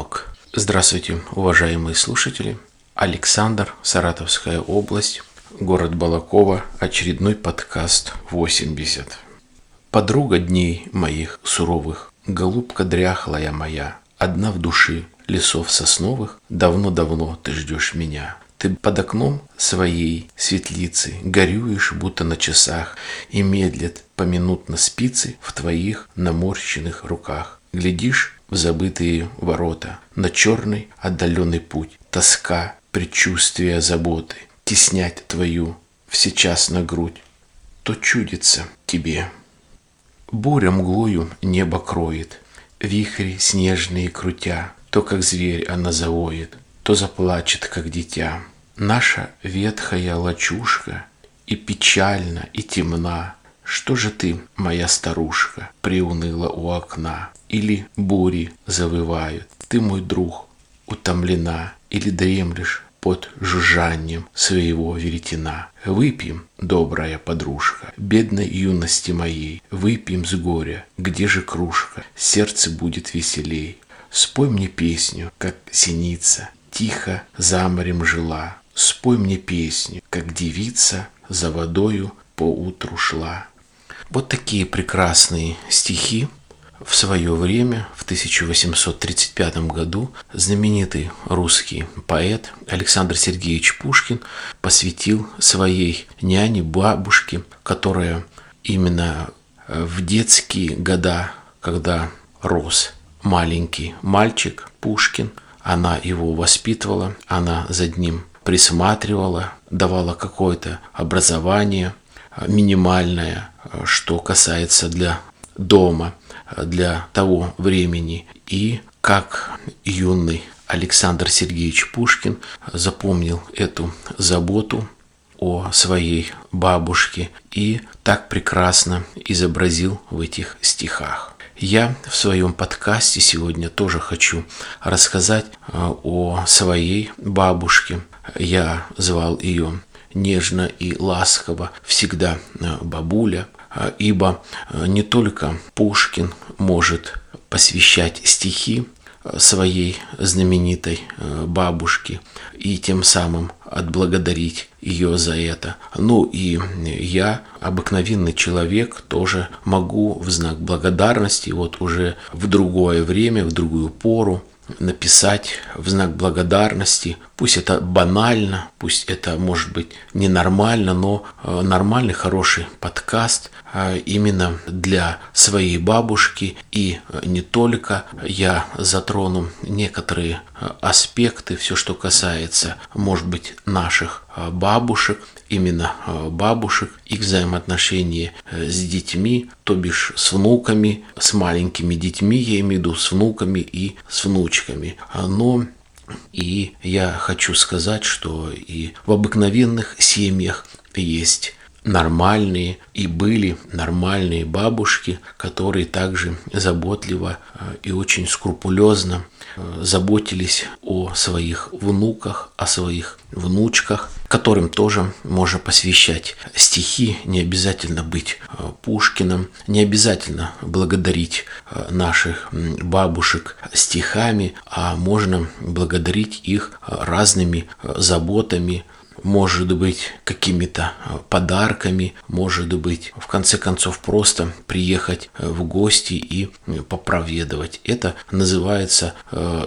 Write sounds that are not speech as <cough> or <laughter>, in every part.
Денек. Здравствуйте, уважаемые слушатели. Александр, Саратовская область, город Балакова, очередной подкаст 80. Подруга дней моих суровых, голубка дряхлая моя, одна в души, лесов сосновых, давно-давно ты ждешь меня. Ты под окном своей светлицы горюешь, будто на часах, и медлят поминутно спицы в твоих наморщенных руках. Глядишь в забытые ворота, на черный отдаленный путь, тоска, предчувствие заботы, теснять твою всечас на грудь, то чудится тебе. Буря мглою небо кроет, вихри снежные крутя, то как зверь она завоет, то заплачет, как дитя. Наша ветхая лачушка и печальна, и темна. Что же ты, моя старушка, приуныла у окна? Или бури завывают? Ты, мой друг, утомлена или дремлешь под жужжанием своего веретена. Выпьем, добрая подружка, бедной юности моей, выпьем с горя, где же кружка, сердце будет веселей. Спой мне песню, как синица, тихо за морем жила. Спой мне песню, как девица за водою по утру шла. Вот такие прекрасные стихи в свое время, в 1835 году, знаменитый русский поэт Александр Сергеевич Пушкин посвятил своей няне, бабушке, которая именно в детские года, когда рос маленький мальчик Пушкин. Она его воспитывала, она за ним присматривала, давала какое-то образование минимальное, что касается для дома, для того времени. И как юный Александр Сергеевич Пушкин запомнил эту заботу о своей бабушке и так прекрасно изобразил в этих стихах. Я в своем подкасте сегодня тоже хочу рассказать э, о своей бабушке. Я звал ее нежно и ласково всегда э, бабуля, ибо не только Пушкин может посвящать стихи своей знаменитой бабушке и тем самым отблагодарить ее за это. Ну и я, обыкновенный человек, тоже могу в знак благодарности вот уже в другое время, в другую пору написать в знак благодарности. Пусть это банально, пусть это может быть ненормально, но э, нормальный, хороший подкаст э, именно для своей бабушки. И э, не только я затрону некоторые аспекты, все, что касается, может быть, наших бабушек, именно бабушек, их взаимоотношения с детьми, то бишь с внуками, с маленькими детьми, я имею в виду с внуками и с внучками. Но и я хочу сказать, что и в обыкновенных семьях есть нормальные и были нормальные бабушки, которые также заботливо э, и очень скрупулезно э, заботились о своих внуках, о своих внучках, которым тоже можно посвящать стихи, не обязательно быть э, Пушкиным, не обязательно благодарить наших бабушек стихами, а можно благодарить их разными заботами, может быть какими-то э, подарками, может быть в конце концов просто приехать э, в гости и э, попроведывать. Это называется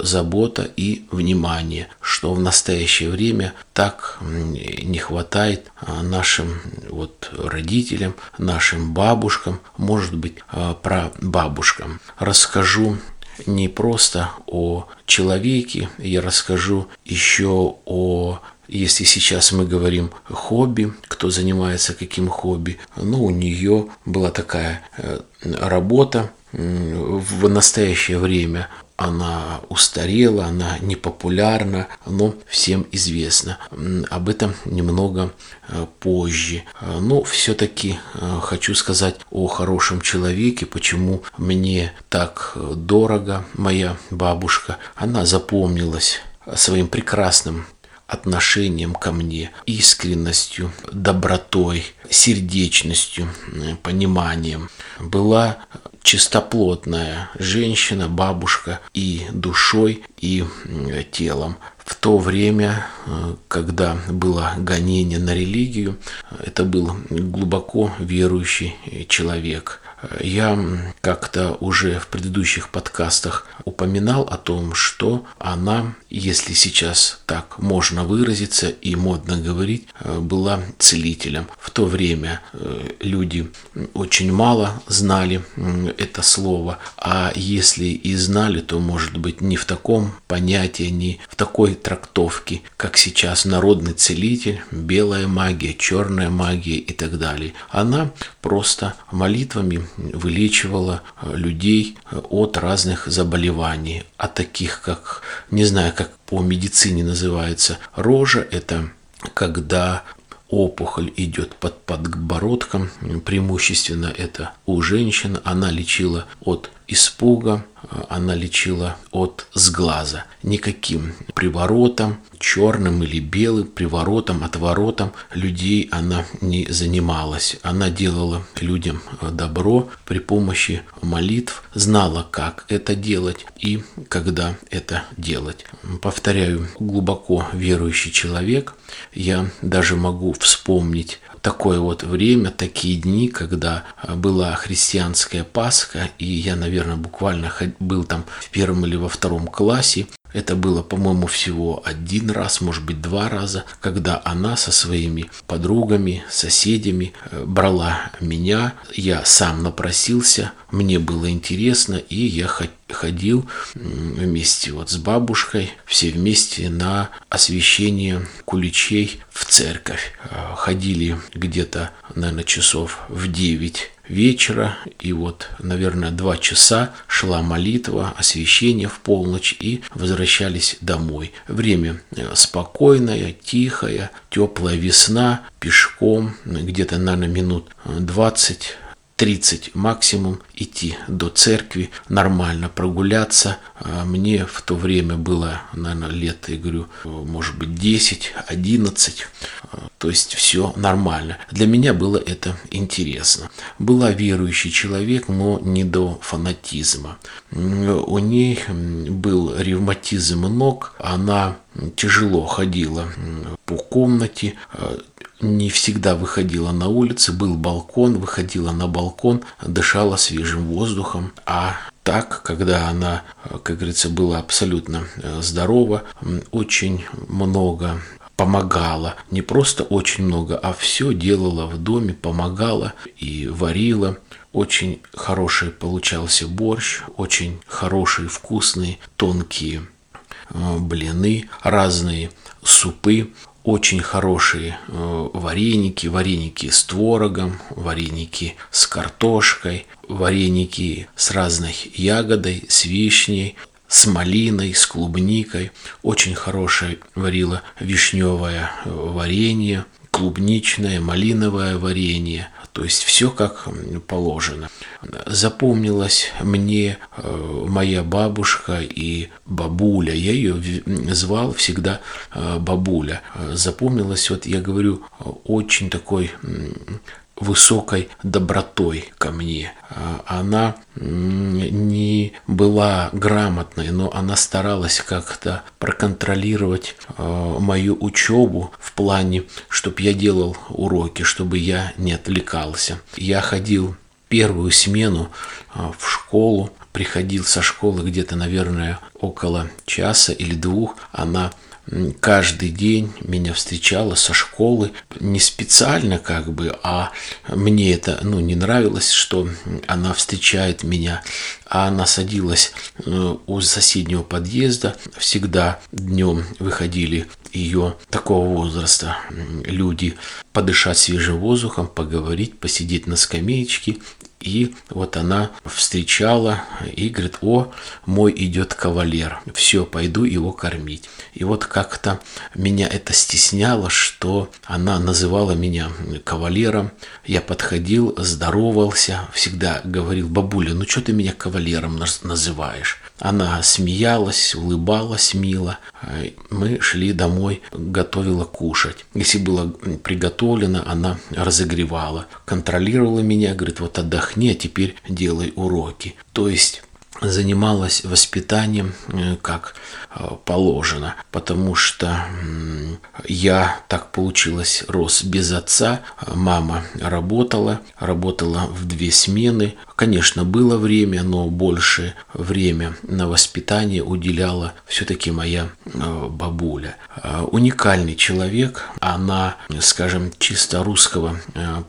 забота и внимание, что в настоящее время так не хватает нашим вот родителям, нашим бабушкам, может быть про бабушкам. Расскажу не просто о человеке, я расскажу еще о если сейчас мы говорим хобби, кто занимается каким хобби, ну, у нее была такая э, работа, в настоящее время она устарела, она непопулярна, но всем известно. Об этом немного э, позже. Но все-таки э, хочу сказать о хорошем человеке, почему мне так дорого моя бабушка. Она запомнилась своим прекрасным отношением ко мне, искренностью, добротой, сердечностью, пониманием. Была чистоплотная женщина, бабушка и душой, и телом. В то время, э, когда было гонение на религию, это был глубоко верующий человек. Я как-то уже в предыдущих подкастах упоминал о том, что она, если сейчас так можно выразиться и модно говорить, э, была целителем. В то время э, люди очень мало знали это слово, а если и знали, то, может быть, не в таком понятии, не в такой трактовке, как сейчас народный целитель, белая магия, черная магия и так далее. Она просто молитвами вылечивала э, людей э, от разных заболеваний, от таких как, не знаю, как по медицине называется, рожа, это когда опухоль идет под подбородком, преимущественно это у женщин, она лечила от испуга, она лечила от сглаза. Никаким приворотом, черным или белым, приворотом, отворотом людей она не занималась. Она делала людям добро при помощи молитв, знала, как это делать и когда это делать. Повторяю, глубоко верующий человек, я даже могу вспомнить такое вот время, такие дни, когда была христианская Пасха, и я, наверное, буквально был там в первом или во втором классе, это было, по-моему, всего один раз, может быть, два раза, когда она со своими подругами, соседями э, брала меня. Я сам напросился, мне было интересно, и я ходил вместе вот с бабушкой, все вместе на освещение куличей в церковь. Э, ходили где-то, наверное, часов в девять вечера, и вот, наверное, два часа шла молитва, освящение в полночь, и возвращались домой. Время э, спокойное, тихое, теплая весна, пешком, где-то, наверное, минут 20 30 максимум идти до церкви, нормально прогуляться. А мне в то время было, наверное, лет, я говорю, может быть, 10, 11. А, то есть все нормально. Для меня было это интересно. Была верующий человек, но не до фанатизма. У ней был ревматизм ног, она тяжело ходила по комнате, а, не всегда выходила на улицу, был балкон, выходила на балкон, дышала свежим воздухом, а так, когда она, как говорится, была абсолютно э, здорова, очень много помогала, не просто очень много, а все делала в доме, помогала и варила. Очень хороший получался борщ, очень хорошие, вкусные, тонкие э, блины, разные супы очень хорошие э, вареники, вареники с творогом, вареники с картошкой, вареники с разной ягодой, с вишней, с малиной, с клубникой. Очень хорошее варила вишневое э, варенье, клубничное, малиновое варенье, то есть все как положено. Запомнилась мне э, моя бабушка и бабуля. Я ее звал всегда э, бабуля. Запомнилась, вот я говорю, очень такой высокой добротой ко мне. А, она не была грамотной, но она старалась как-то проконтролировать а, мою учебу в плане, чтобы я делал уроки, чтобы я не отвлекался. Я ходил первую смену а, в школу, приходил со школы где-то, наверное, около часа или двух. Она каждый день меня встречала со школы, не специально как бы, а мне это ну, не нравилось, что она встречает меня, а она садилась э, у соседнего подъезда, всегда днем выходили ее такого возраста люди подышать свежим воздухом, поговорить, посидеть на скамеечке и вот она встречала и говорит, о, мой идет кавалер, все, пойду его кормить. И вот как-то меня это стесняло, что она называла меня кавалером. Я подходил, здоровался, всегда говорил, бабуля, ну что ты меня кавалером называешь? Она смеялась, улыбалась мило. Мы шли домой, готовила кушать. Если было приготовлено, она разогревала, контролировала меня, говорит, вот отдохни отдохни, а теперь делай уроки. То есть занималась воспитанием э, как э, положено, потому что я, так получилось, рос без отца, мама работала, работала в две смены. Конечно, было время, но больше время на воспитание уделяла все-таки моя э, бабуля. Уникальный человек, она, скажем, чисто русского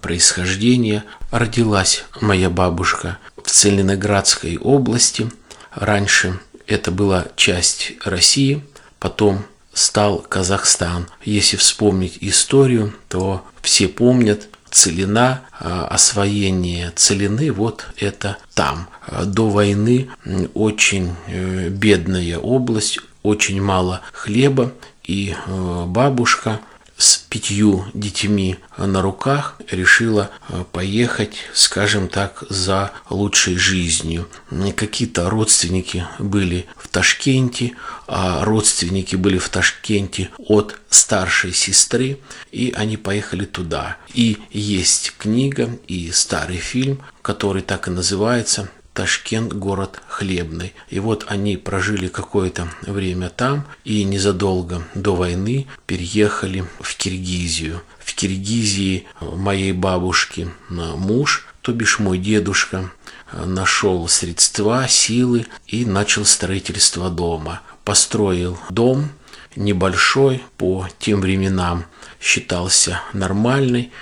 происхождения, родилась моя бабушка в Целиноградской области. Раньше это была часть России, потом стал Казахстан. Если вспомнить историю, то все помнят Целина, а, освоение Целины, вот это там. До войны очень э, бедная область, очень мало хлеба, и э, бабушка – с пятью детьми на руках решила э, поехать, скажем так, за лучшей жизнью. Какие-то родственники были в Ташкенте, а родственники были в Ташкенте от старшей сестры, и они поехали туда. И есть книга и старый фильм, который так и называется Ташкент – город хлебный. И вот они прожили какое-то время там и незадолго до войны переехали в Киргизию. В Киргизии моей бабушки муж, то бишь мой дедушка, нашел средства, силы и начал строительство дома. Построил дом небольшой по тем временам считался нормальный.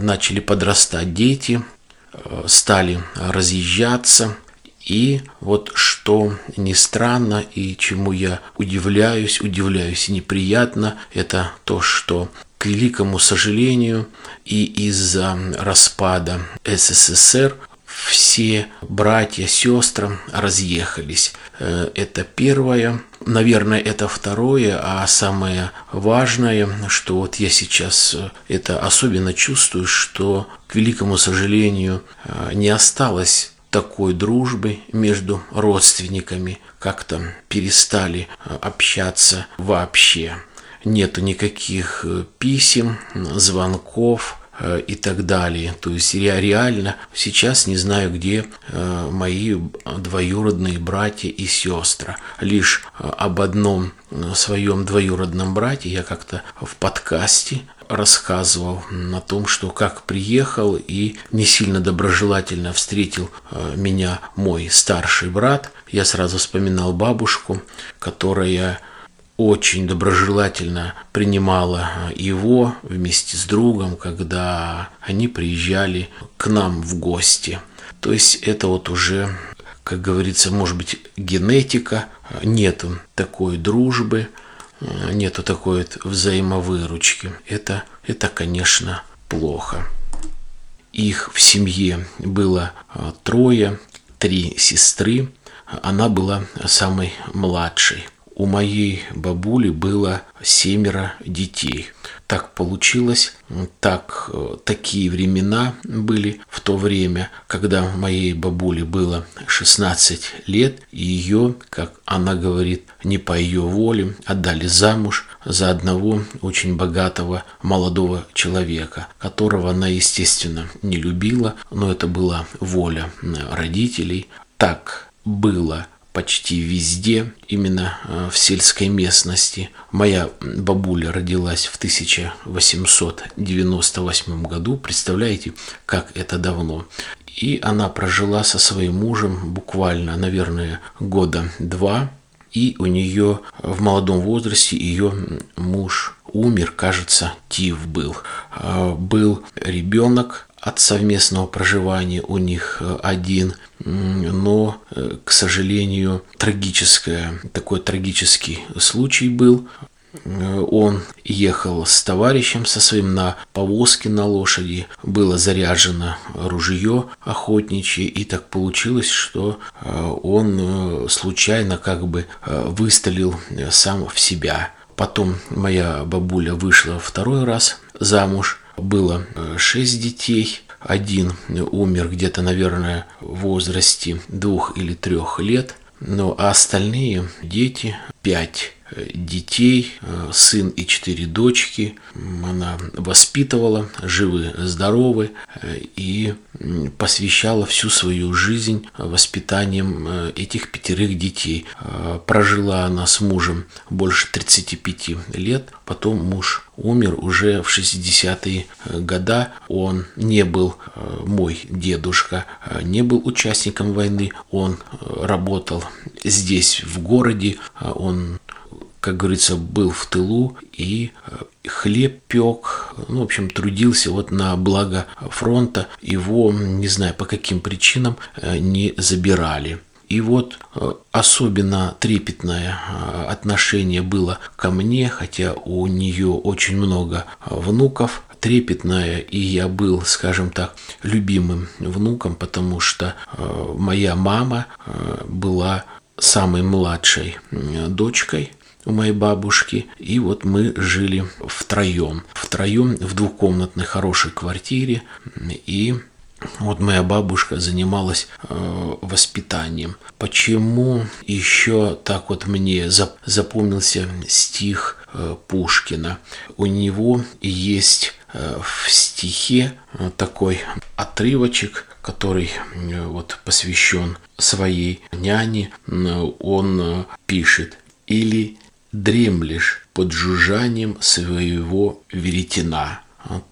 Начали подрастать дети, стали разъезжаться. И вот что не странно и чему я удивляюсь, удивляюсь неприятно, это то, что к великому сожалению и из-за распада СССР все братья, сестры разъехались. Э, это первое. Наверное, это второе, а самое важное, что вот я сейчас э, это особенно чувствую, что, к великому сожалению, э, не осталось такой дружбы между родственниками, как-то перестали общаться вообще. Нету никаких писем, звонков, и так далее. То есть я реально сейчас не знаю, где э, мои двоюродные братья и сестры. Лишь э, об одном своем двоюродном брате я как-то в подкасте рассказывал о том, что как приехал и не сильно доброжелательно встретил меня мой старший брат. Я сразу вспоминал бабушку, которая очень доброжелательно принимала его вместе с другом, когда они приезжали к нам в гости. То есть это вот уже, как говорится, может быть, генетика, нету такой дружбы, нету такой вот взаимовыручки. Это, это, конечно, плохо. Их в семье было а, трое, три сестры. Она была самой младшей у моей бабули было семеро детей. Так получилось, так, такие времена были в то время, когда моей бабуле было 16 лет, и ее, как она говорит, не по ее воле, отдали замуж за одного очень богатого молодого человека, которого она, естественно, не любила, но это была воля родителей. Так было почти везде, именно э, в сельской местности. Моя бабуля родилась в 1898 году, представляете, как это давно. И она прожила со своим мужем буквально, наверное, года два. И у нее в молодом возрасте ее муж умер, кажется, Тив был. А, был ребенок, от совместного проживания у них э, один, но, э, к сожалению, трагическое, такой трагический случай был. Э, он ехал с товарищем со своим на повозке на лошади, было заряжено ружье охотничье, и так получилось, что он случайно как бы выстрелил сам в себя. Потом моя бабуля вышла второй раз замуж, было э, шесть детей. Один умер где-то, наверное, в возрасте двух или трех лет. Ну, а остальные дети, пять детей, сын и четыре дочки. Она воспитывала, живы, здоровы и посвящала всю свою жизнь воспитанием этих пятерых детей. Прожила она с мужем больше 35 лет, потом муж умер уже в 60-е годы. Он не был, мой дедушка, не был участником войны, он работал здесь, в городе, он как говорится, был в тылу и хлеб пек, ну, в общем, трудился вот на благо фронта. Его, не знаю по каким причинам, не забирали. И вот особенно трепетное отношение было ко мне, хотя у нее очень много внуков, трепетная, и я был, скажем так, любимым внуком, потому что э, моя мама э, была самой младшей дочкой у моей бабушки. И вот мы жили втроем. Втроем в двухкомнатной хорошей квартире. И вот моя бабушка занималась э, воспитанием. Почему еще так вот мне запомнился стих э, Пушкина? У него есть Э, в стихе э, такой отрывочек, который э, вот посвящен своей няне. Он пишет «Или дремлешь под жужжанием своего веретена».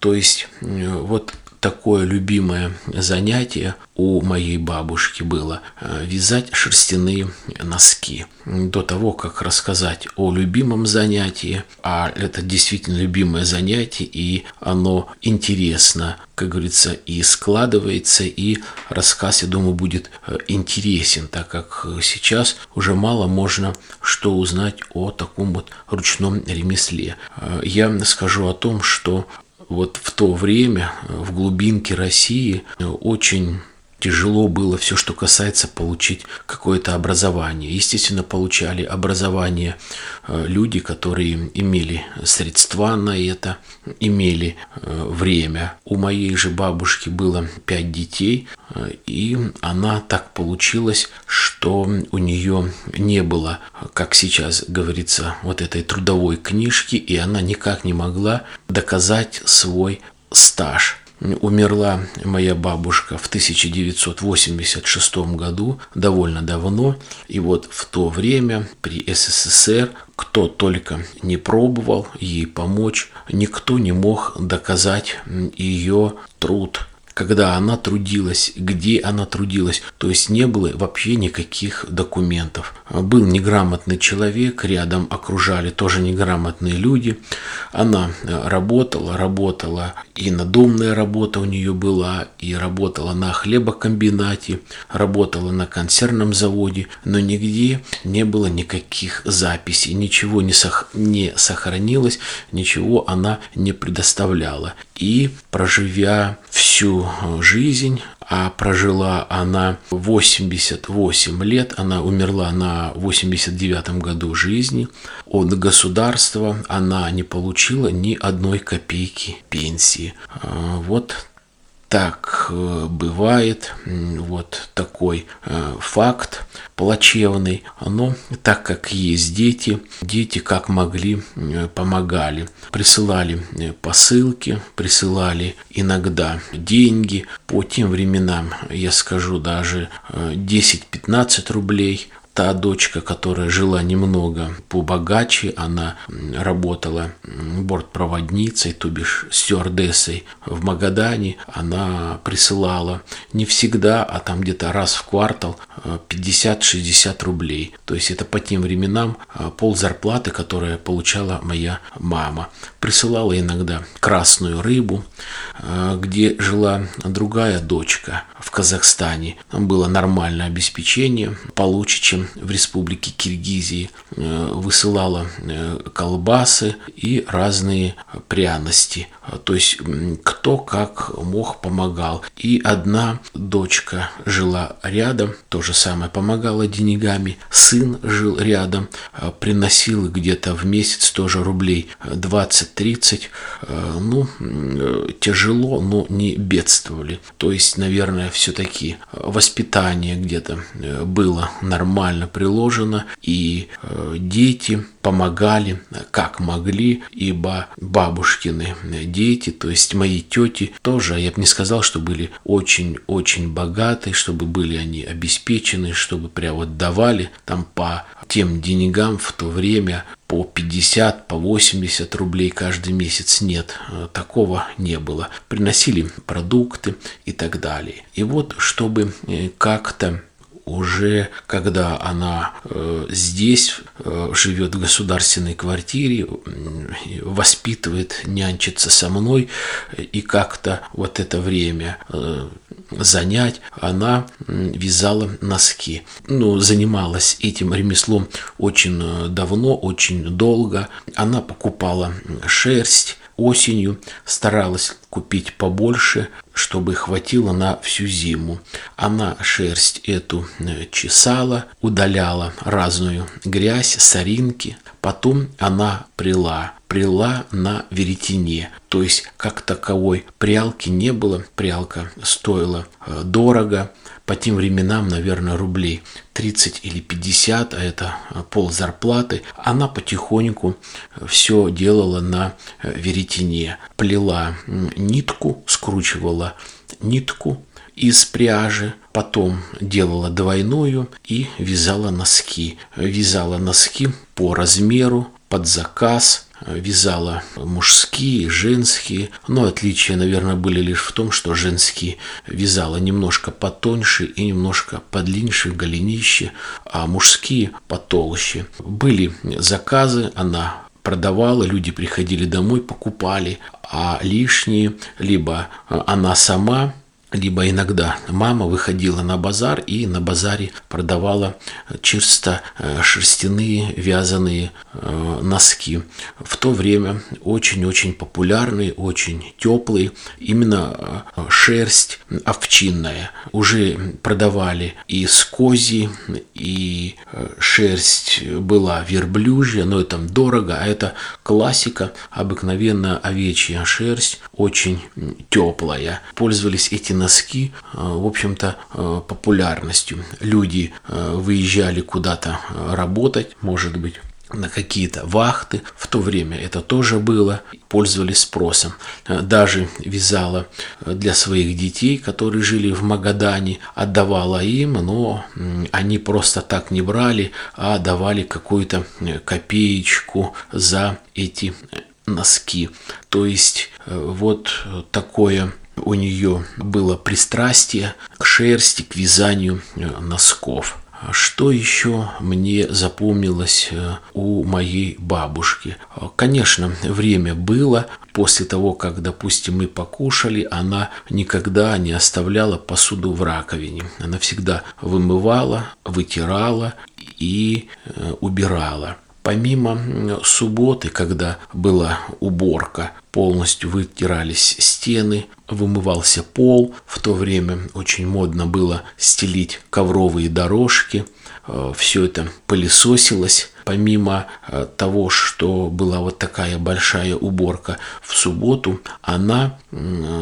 То есть вот такое любимое занятие у моей бабушки было э, вязать шерстяные носки. До того, как рассказать о любимом занятии, а это действительно любимое занятие, и оно интересно, как говорится, и складывается, и рассказ, я думаю, будет э, интересен, так как сейчас уже мало можно что узнать о таком вот ручном ремесле. Э, я скажу о том, что вот в то время в глубинке России очень тяжело было все, что касается получить какое-то образование. Естественно, получали образование э, люди, которые имели средства на это, имели э, время. У моей же бабушки было пять детей, э, и она так получилась, что у нее не было, как сейчас говорится, вот этой трудовой книжки, и она никак не могла доказать свой стаж. Умерла моя бабушка в 1986 году, довольно давно. И вот в то время при СССР кто только не пробовал ей помочь, никто не мог доказать ее труд когда она трудилась, где она трудилась. То есть не было вообще никаких документов. Был неграмотный человек, рядом окружали тоже неграмотные люди. Она э, работала, работала, и надомная работа у нее была, и работала на хлебокомбинате, работала на консервном заводе, но нигде не было никаких записей, ничего не, сох... не сохранилось, ничего она не предоставляла. И проживя всю э, жизнь, а прожила она 88 лет, она умерла на 89 году жизни. От государства она не получила ни одной копейки пенсии. А, вот так э, бывает, вот такой э, факт плачевный. Но так как есть дети, дети как могли э, помогали. Присылали посылки, присылали иногда деньги. По тем временам, я скажу, даже 10-15 рублей та дочка, которая жила немного побогаче, она работала бортпроводницей, то бишь стюардессой в Магадане, она присылала не всегда, а там где-то раз в квартал 50-60 э, рублей. То есть это по тем временам э, пол зарплаты, которая получала моя мама. Присылала иногда красную рыбу, э, где жила другая дочка в Казахстане. Там было нормальное обеспечение, получше, чем в республике Киргизии, э, высылала э, колбасы и разные пряности. То есть кто как мог помогал. И одна дочка жила рядом, то же самое помогала деньгами. Сын жил рядом, э, приносил где-то в месяц тоже рублей 20-30. Ну, тяжело, но не бедствовали. То есть, наверное, все-таки воспитание где-то было нормально максимально приложено, и э, дети помогали как могли, ибо бабушкины дети, то есть мои тети тоже, я бы не сказал, что были очень-очень богатые, чтобы были они обеспечены, чтобы прям вот давали там по тем деньгам в то время по 50, по 80 рублей каждый месяц. Нет, такого не было. Приносили продукты и так далее. И вот, чтобы э, как-то уже когда она э, здесь э, живет в государственной квартире, воспитывает, нянчится со мной, и как-то вот это время э, занять, она вязала носки. Ну, занималась этим ремеслом очень давно, очень долго. Она покупала шерсть, осенью старалась купить побольше, чтобы хватило на всю зиму. Она шерсть эту э, чесала, удаляла разную грязь, соринки. Потом она прила, прила на веретене. То есть как таковой прялки не было. Прялка стоила э, дорого по тем временам, наверное, рублей 30 или 50, а это э, пол зарплаты, она потихоньку э, все делала на э, веретене. Плела нитку, скручивала нитку из пряжи, потом делала двойную и вязала носки. Вязала носки по размеру, под заказ – вязала мужские, женские, но отличия, наверное, были лишь в том, что женские вязала немножко потоньше и немножко подлиннее голенище, а мужские потолще. Были заказы, она продавала, люди приходили домой, покупали, а лишние либо она сама либо иногда мама выходила на базар и на базаре продавала чисто э, шерстяные вязаные э, носки. В то время очень-очень популярные, очень теплые, именно э, шерсть овчинная. Уже продавали и с кози, и шерсть была верблюжья, но это дорого, а это классика, обыкновенная овечья шерсть, очень теплая. Пользовались этим носки, э, в общем-то, э, популярностью. Люди э, выезжали куда-то работать, может быть, на какие-то вахты. В то время это тоже было. Пользовались спросом. Даже вязала для своих детей, которые жили в Магадане, отдавала им, но они просто так не брали, а давали какую-то копеечку за эти носки. То есть вот такое у нее было пристрастие к шерсти, к вязанию э, носков. Что еще мне запомнилось э, у моей бабушки? Конечно, время было. После того, как, допустим, мы покушали, она никогда не оставляла посуду в раковине. Она всегда вымывала, вытирала и э, убирала. Помимо субботы, когда была уборка, полностью вытирались стены, вымывался пол. В то время очень модно было стелить ковровые дорожки. Э, Все это пылесосилось. Помимо э, того, что была вот такая большая уборка в субботу, она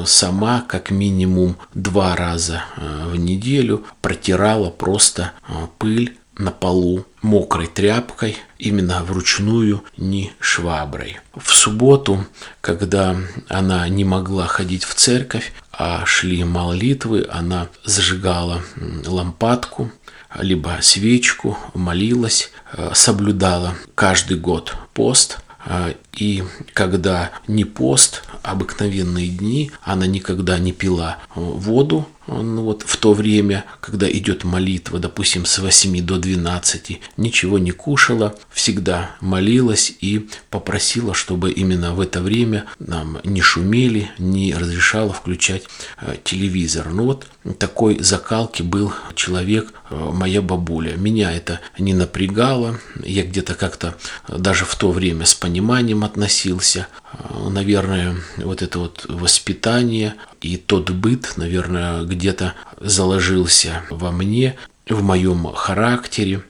сама как минимум два раза э, в неделю протирала просто пыль на полу мокрой тряпкой, именно вручную, не шваброй. В субботу, когда она не могла ходить в церковь, а шли молитвы, она зажигала лампадку, либо свечку, молилась, э, соблюдала каждый год пост, э, и когда не пост, обыкновенные дни, она никогда не пила воду, ну вот в то время, когда идет молитва, допустим, с 8 до 12, ничего не кушала, всегда молилась и попросила, чтобы именно в это время нам не шумели, не разрешала включать э, телевизор. Ну вот такой закалки был человек, э, моя бабуля. Меня это не напрягало, я где-то как-то даже в то время с пониманием относился. Э, наверное, вот это вот воспитание и тот быт, наверное, где-то заложился во мне, в моем характере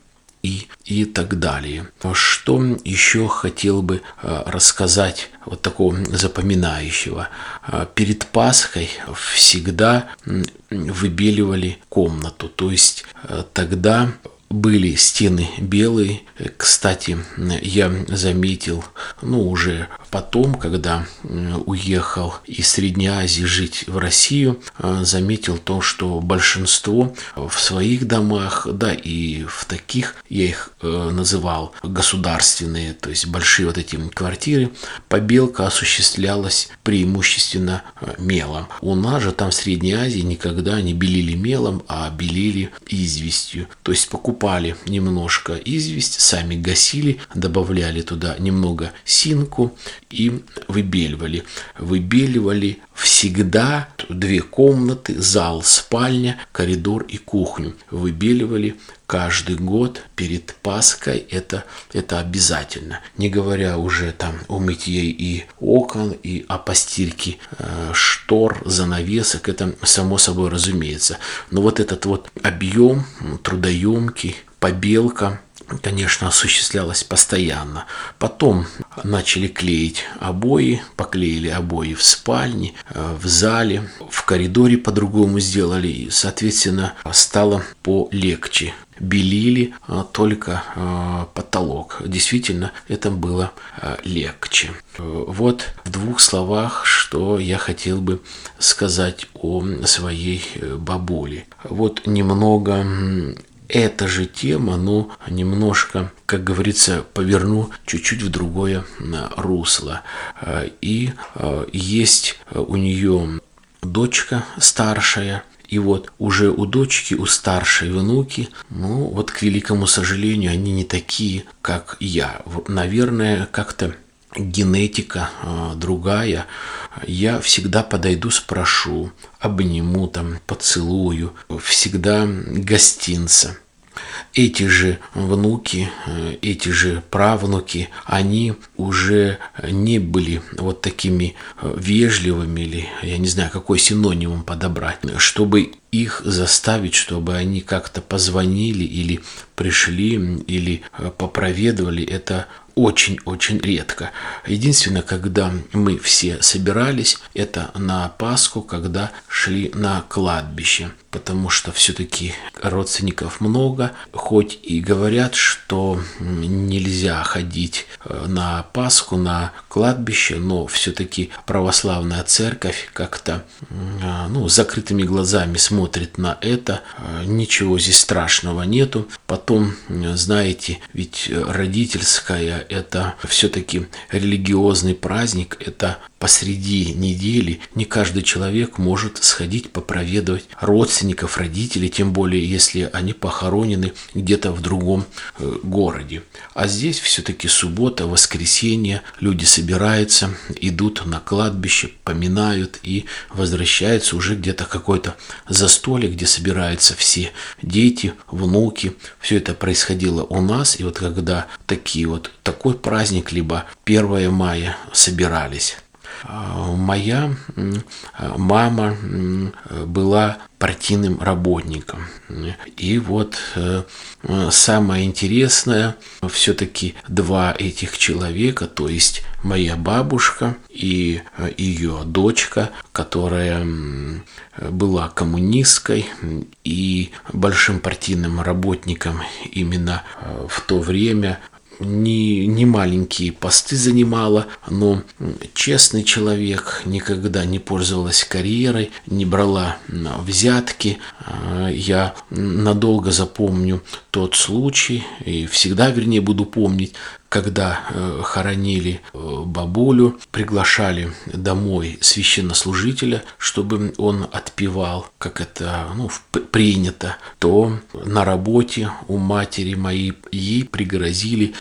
и, и так далее. Что еще хотел бы э, рассказать вот такого запоминающего? Э, перед Пасхой всегда выбеливали комнату, то есть тогда были стены белые. Кстати, я заметил, ну, уже потом, когда уехал из Средней Азии жить в Россию, э, заметил то, что большинство в своих домах, да, и в таких, я их э, называл государственные, то есть большие вот эти квартиры, побелка осуществлялась преимущественно э, мелом. У нас же там в Средней Азии никогда не белили мелом, а белили известью. То есть покупали немножко известь, сами гасили, добавляли туда немного синку и выбеливали. Выбеливали всегда две комнаты, зал, спальня, коридор и кухню. Выбеливали каждый год перед Пасхой это, это обязательно. Не говоря уже там о мытье и окон, и о постирке э, штор, занавесок, это само собой разумеется. Но вот этот вот объем трудоемкий, побелка, конечно, осуществлялось постоянно. Потом начали клеить обои, поклеили обои в спальне, э, в зале, в коридоре по-другому сделали, и, соответственно, стало полегче. Белили э, только э, потолок. Действительно, это было легче. Вот в двух словах, что я хотел бы сказать о своей бабуле. Вот немного эта же тема, но немножко, как говорится, поверну чуть-чуть в другое русло. А, и а, есть у нее дочка старшая, и вот уже у дочки, у старшей внуки, ну вот к великому сожалению, они не такие, как я. Наверное, как-то генетика а, другая, я всегда подойду, спрошу, обниму там, поцелую, всегда гостинца. Эти же внуки, э, эти же правнуки, они уже не были вот такими э, вежливыми или, я не знаю, какой синонимом подобрать, чтобы их заставить, чтобы они как-то позвонили или пришли или попроведывали, это очень-очень редко. Единственное, когда мы все собирались, это на Пасху, когда шли на кладбище потому что все-таки родственников много, хоть и говорят, что нельзя ходить э, на Пасху, на кладбище, но все-таки православная церковь как-то э, ну, закрытыми глазами смотрит на это, э, ничего здесь страшного нету. Потом, знаете, ведь родительская это все-таки религиозный праздник, это посреди недели не каждый человек может сходить попроведывать родственников, родителей, тем более если они похоронены где-то в другом э, городе. А здесь все-таки суббота, воскресенье, люди собираются, идут на кладбище, поминают и возвращаются уже где-то какое-то застолье, где собираются все дети, внуки. Все это происходило у нас, и вот когда такие вот такой праздник, либо 1 мая собирались, моя мама была партийным работником. И вот э, самое интересное, все-таки два этих человека, то есть моя бабушка и э, ее дочка, которая была коммунисткой и большим партийным работником именно э, в то время не, не маленькие посты занимала, но честный человек, никогда не пользовалась карьерой, не брала взятки. А, я надолго запомню тот случай и всегда, вернее, буду помнить, когда э, хоронили э, бабулю, приглашали домой священнослужителя, чтобы он отпевал, как это ну, принято, то на работе у матери моей ей пригрозили,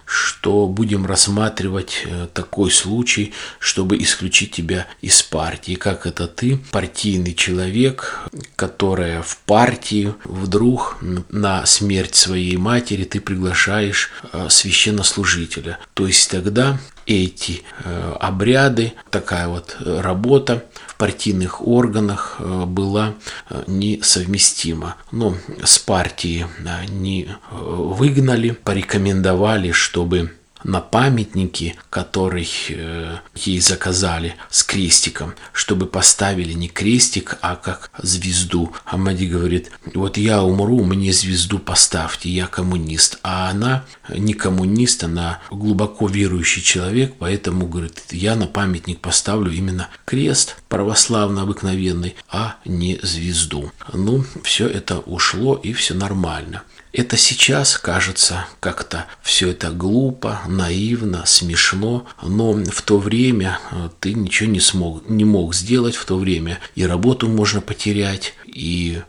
что будем рассматривать э, такой случай, чтобы исключить тебя из партии. Как это ты, партийный человек, которая в партии, вдруг на смерть своей матери ты приглашаешь священнослужителя служителя. То есть тогда эти э, обряды, такая вот работа в партийных органах э, была э, несовместима. Но с партии не выгнали, порекомендовали, чтобы на памятнике, который э, ей заказали с крестиком, чтобы поставили не крестик, а как звезду. А Мади говорит, вот я умру, мне звезду поставьте, я коммунист. А она не коммунист, она глубоко верующий человек, поэтому, говорит, я на памятник поставлю именно крест православно обыкновенный, а не звезду. Ну, все это ушло и все нормально. Это сейчас кажется как-то все это глупо, наивно, смешно, но в то время э, ты ничего не смог, не мог сделать в то время. И работу можно потерять, и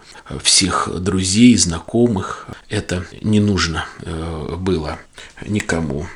всех друзей, знакомых. Это не нужно э, было никому.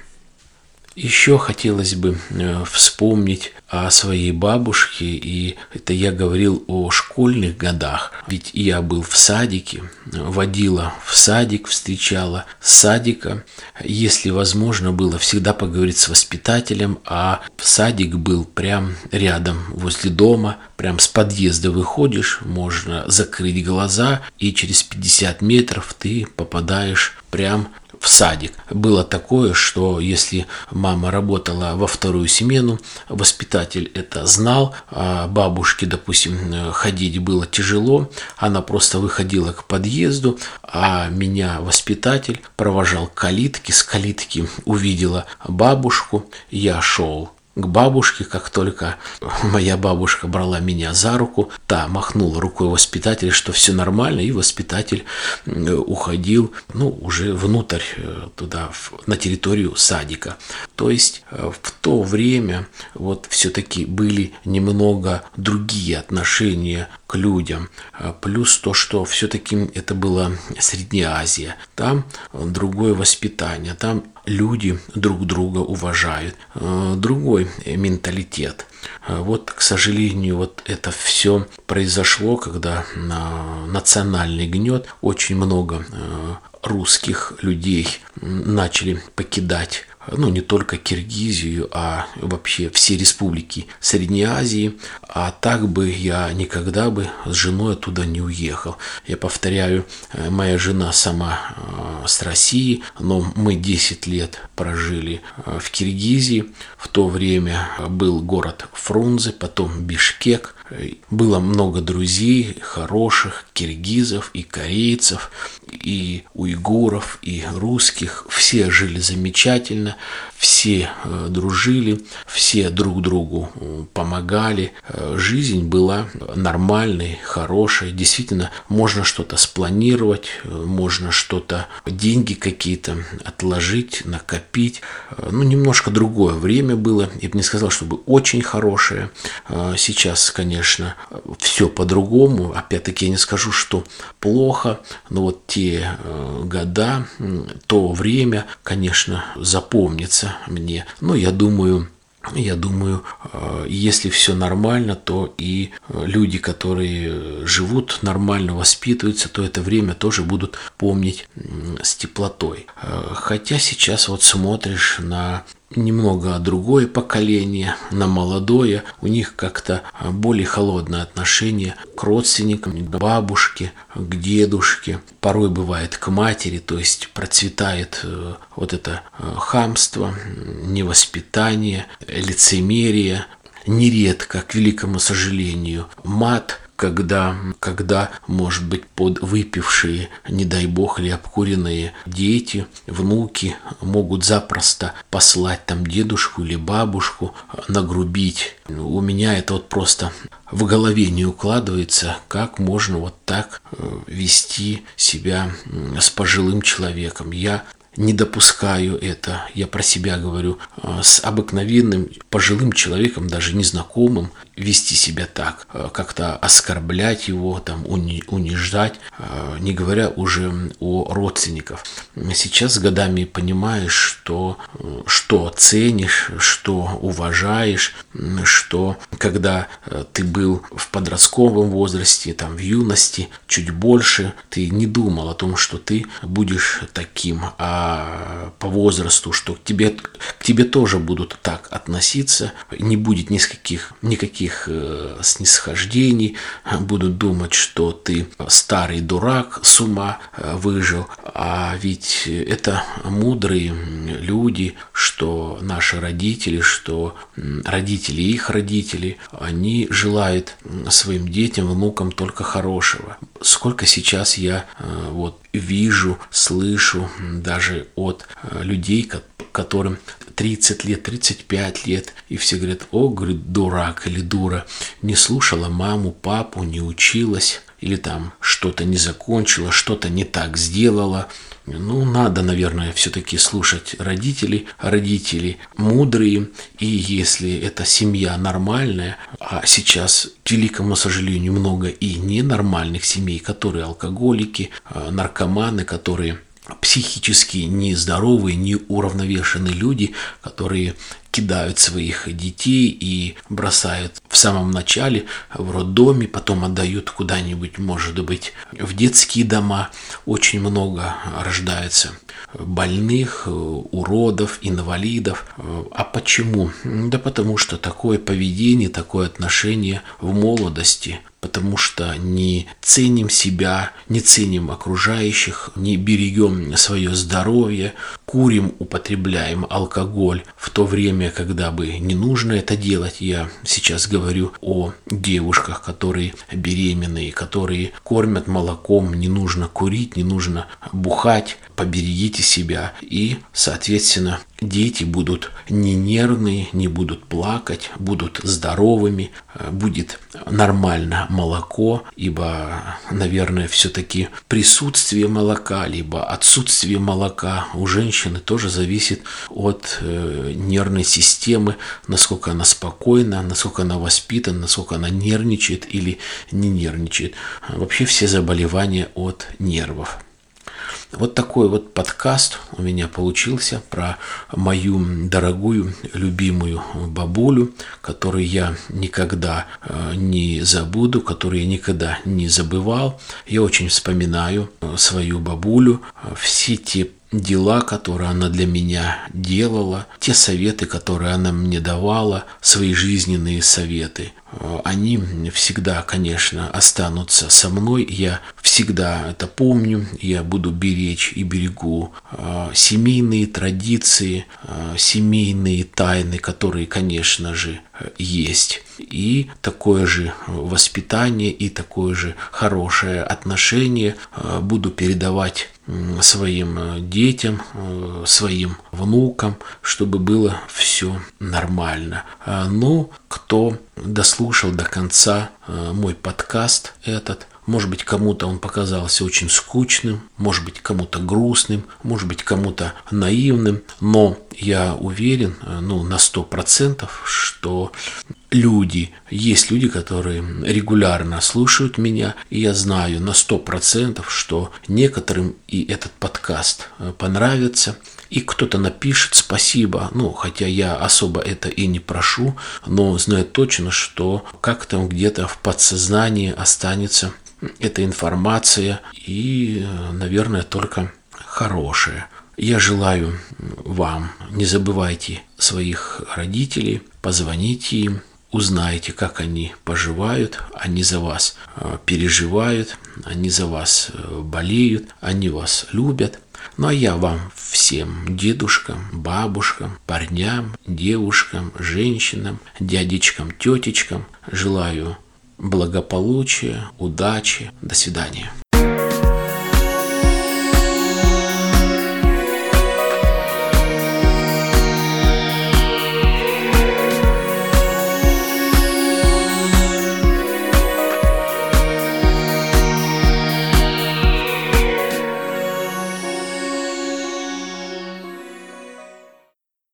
Еще хотелось бы э, вспомнить о своей бабушке, и это я говорил о школьных годах, ведь я был в садике, водила в садик, встречала садика, если возможно было всегда поговорить с воспитателем, а садик был прям рядом, возле дома, прям с подъезда выходишь, можно закрыть глаза, и через 50 метров ты попадаешь прям в садик. Было такое, что если мама работала во вторую смену, воспитатель это знал, а бабушке, допустим, ходить было тяжело, она просто выходила к подъезду, а меня воспитатель провожал к калитке, с калитки увидела бабушку, я шел к бабушке, как только <laughs> моя бабушка брала меня за руку, та махнула рукой воспитателя, что все нормально, и воспитатель уходил, ну, уже внутрь э, туда, на территорию садика. То есть э, в то время вот все-таки были немного другие отношения к людям. Э, плюс то, что все-таки это была Средняя Азия. Там другое воспитание, там люди друг друга уважают, э, другой менталитет. Э, вот, к сожалению, вот это все произошло, когда на национальный гнет очень много э, русских людей начали покидать ну, не только Киргизию, а вообще все республики Средней Азии. А так бы я никогда бы с женой оттуда не уехал. Я повторяю, э, моя жена сама э, с России, но мы 10 лет прожили э, в Киргизии. В то время был город Фрунзе, потом Бишкек. Было много друзей хороших, киргизов и корейцев, и уйгуров, и русских. Все жили замечательно все э, дружили, все друг другу э, помогали. Э, жизнь была нормальной, хорошей. Действительно, можно что-то спланировать, можно что-то, деньги какие-то отложить, накопить. Ну, немножко другое время было. Я бы не сказал, чтобы очень хорошее. Сейчас, конечно, все по-другому. Опять-таки, я не скажу, что плохо, но вот те года, то время, конечно, запомнится мне. Но я думаю, я думаю, э, если все нормально, то и э, люди, которые живут нормально, воспитываются, то это время тоже будут помнить с теплотой. Э, хотя сейчас вот смотришь на немного другое поколение, на молодое, у них как-то более холодное отношение к родственникам, к бабушке, к дедушке, порой бывает к матери, то есть процветает э, вот это э, хамство, невоспитание, лицемерие, нередко, к великому сожалению, мат, когда, когда, может быть, под выпившие, не дай бог, или обкуренные дети, внуки могут запросто послать там дедушку или бабушку, нагрубить. У меня это вот просто в голове не укладывается, как можно вот так э, вести себя с пожилым человеком. Я не допускаю это, я про себя говорю, э, с обыкновенным пожилым человеком, даже незнакомым, вести себя так, э, как-то оскорблять его, там, унижать, э, не говоря уже о родственников. Сейчас с годами понимаешь, что, что ценишь, что уважаешь, что когда ты был в подростковом возрасте, там, в юности, чуть больше, ты не думал о том, что ты будешь таким, а по возрасту, что к тебе, к тебе тоже будут так относиться, не будет никаких, никаких э, снисхождений, будут думать, что ты старый дурак с ума э, выжил, а ведь это мудрые люди, что наши родители, что родители их родители, они желают своим детям, внукам только хорошего. Сколько сейчас я э, вот вижу, слышу даже от э, людей, которым 30 лет, 35 лет, и все говорят, о, говорит, дурак или дура, не слушала маму, папу, не училась, или там что-то не закончила, что-то не так сделала. Ну, надо, наверное, все-таки слушать родителей. Родители мудрые, и если эта семья нормальная, а сейчас, к великому сожалению, много и ненормальных семей, которые алкоголики, а, наркоманы, которые психически нездоровые, неуравновешенные люди, которые кидают своих детей и бросают в самом начале в роддоме, потом отдают куда-нибудь, может быть, в детские дома. Очень много рождается больных, уродов, инвалидов. А почему? Да потому что такое поведение, такое отношение в молодости потому что не ценим себя, не ценим окружающих, не берегем свое здоровье, курим, употребляем алкоголь в то время, когда бы не нужно это делать. Я сейчас говорю о девушках, которые беременные, которые кормят молоком, не нужно курить, не нужно бухать, поберегите себя. И, соответственно, дети будут не нервные, не будут плакать, будут здоровыми, э, будет нормально молоко, ибо, наверное, все-таки присутствие молока, либо отсутствие молока у женщины тоже зависит от э, нервной системы, насколько она спокойна, насколько она воспитана, насколько она нервничает или не нервничает. Вообще все заболевания от нервов. Вот такой вот подкаст у меня получился про мою дорогую, любимую бабулю, которую я никогда э, не забуду, которую я никогда не забывал. Я очень вспоминаю э, свою бабулю, все те дела, которые она для меня делала, те советы, которые она мне давала, свои жизненные советы, э, они всегда, конечно, останутся со мной. Я всегда это помню, я буду беречь и берегу э, семейные традиции, э, семейные тайны, которые, конечно же, есть. И такое же воспитание, и такое же хорошее отношение буду передавать своим э, детям, э, своим внукам, чтобы было все нормально. А, ну, кто дослушал до конца э, мой подкаст этот, может быть, кому-то он показался очень скучным, может быть, кому-то грустным, может быть, кому-то наивным, но я уверен, ну, на сто процентов, что люди, есть люди, которые регулярно слушают меня, и я знаю на сто процентов, что некоторым и этот подкаст э, понравится, и кто-то напишет спасибо, ну, хотя я особо это и не прошу, но знаю точно, что как-то где-то в подсознании останется эта информация. И, э, наверное, только хорошая. Я желаю вам, не забывайте своих родителей, позвоните им, узнайте, как они поживают, они за вас э, переживают, они за вас э, болеют, они вас любят. Ну а я вам всем дедушкам, бабушкам, парням, девушкам, женщинам, дядечкам, тетечкам желаю благополучия, удачи. До свидания.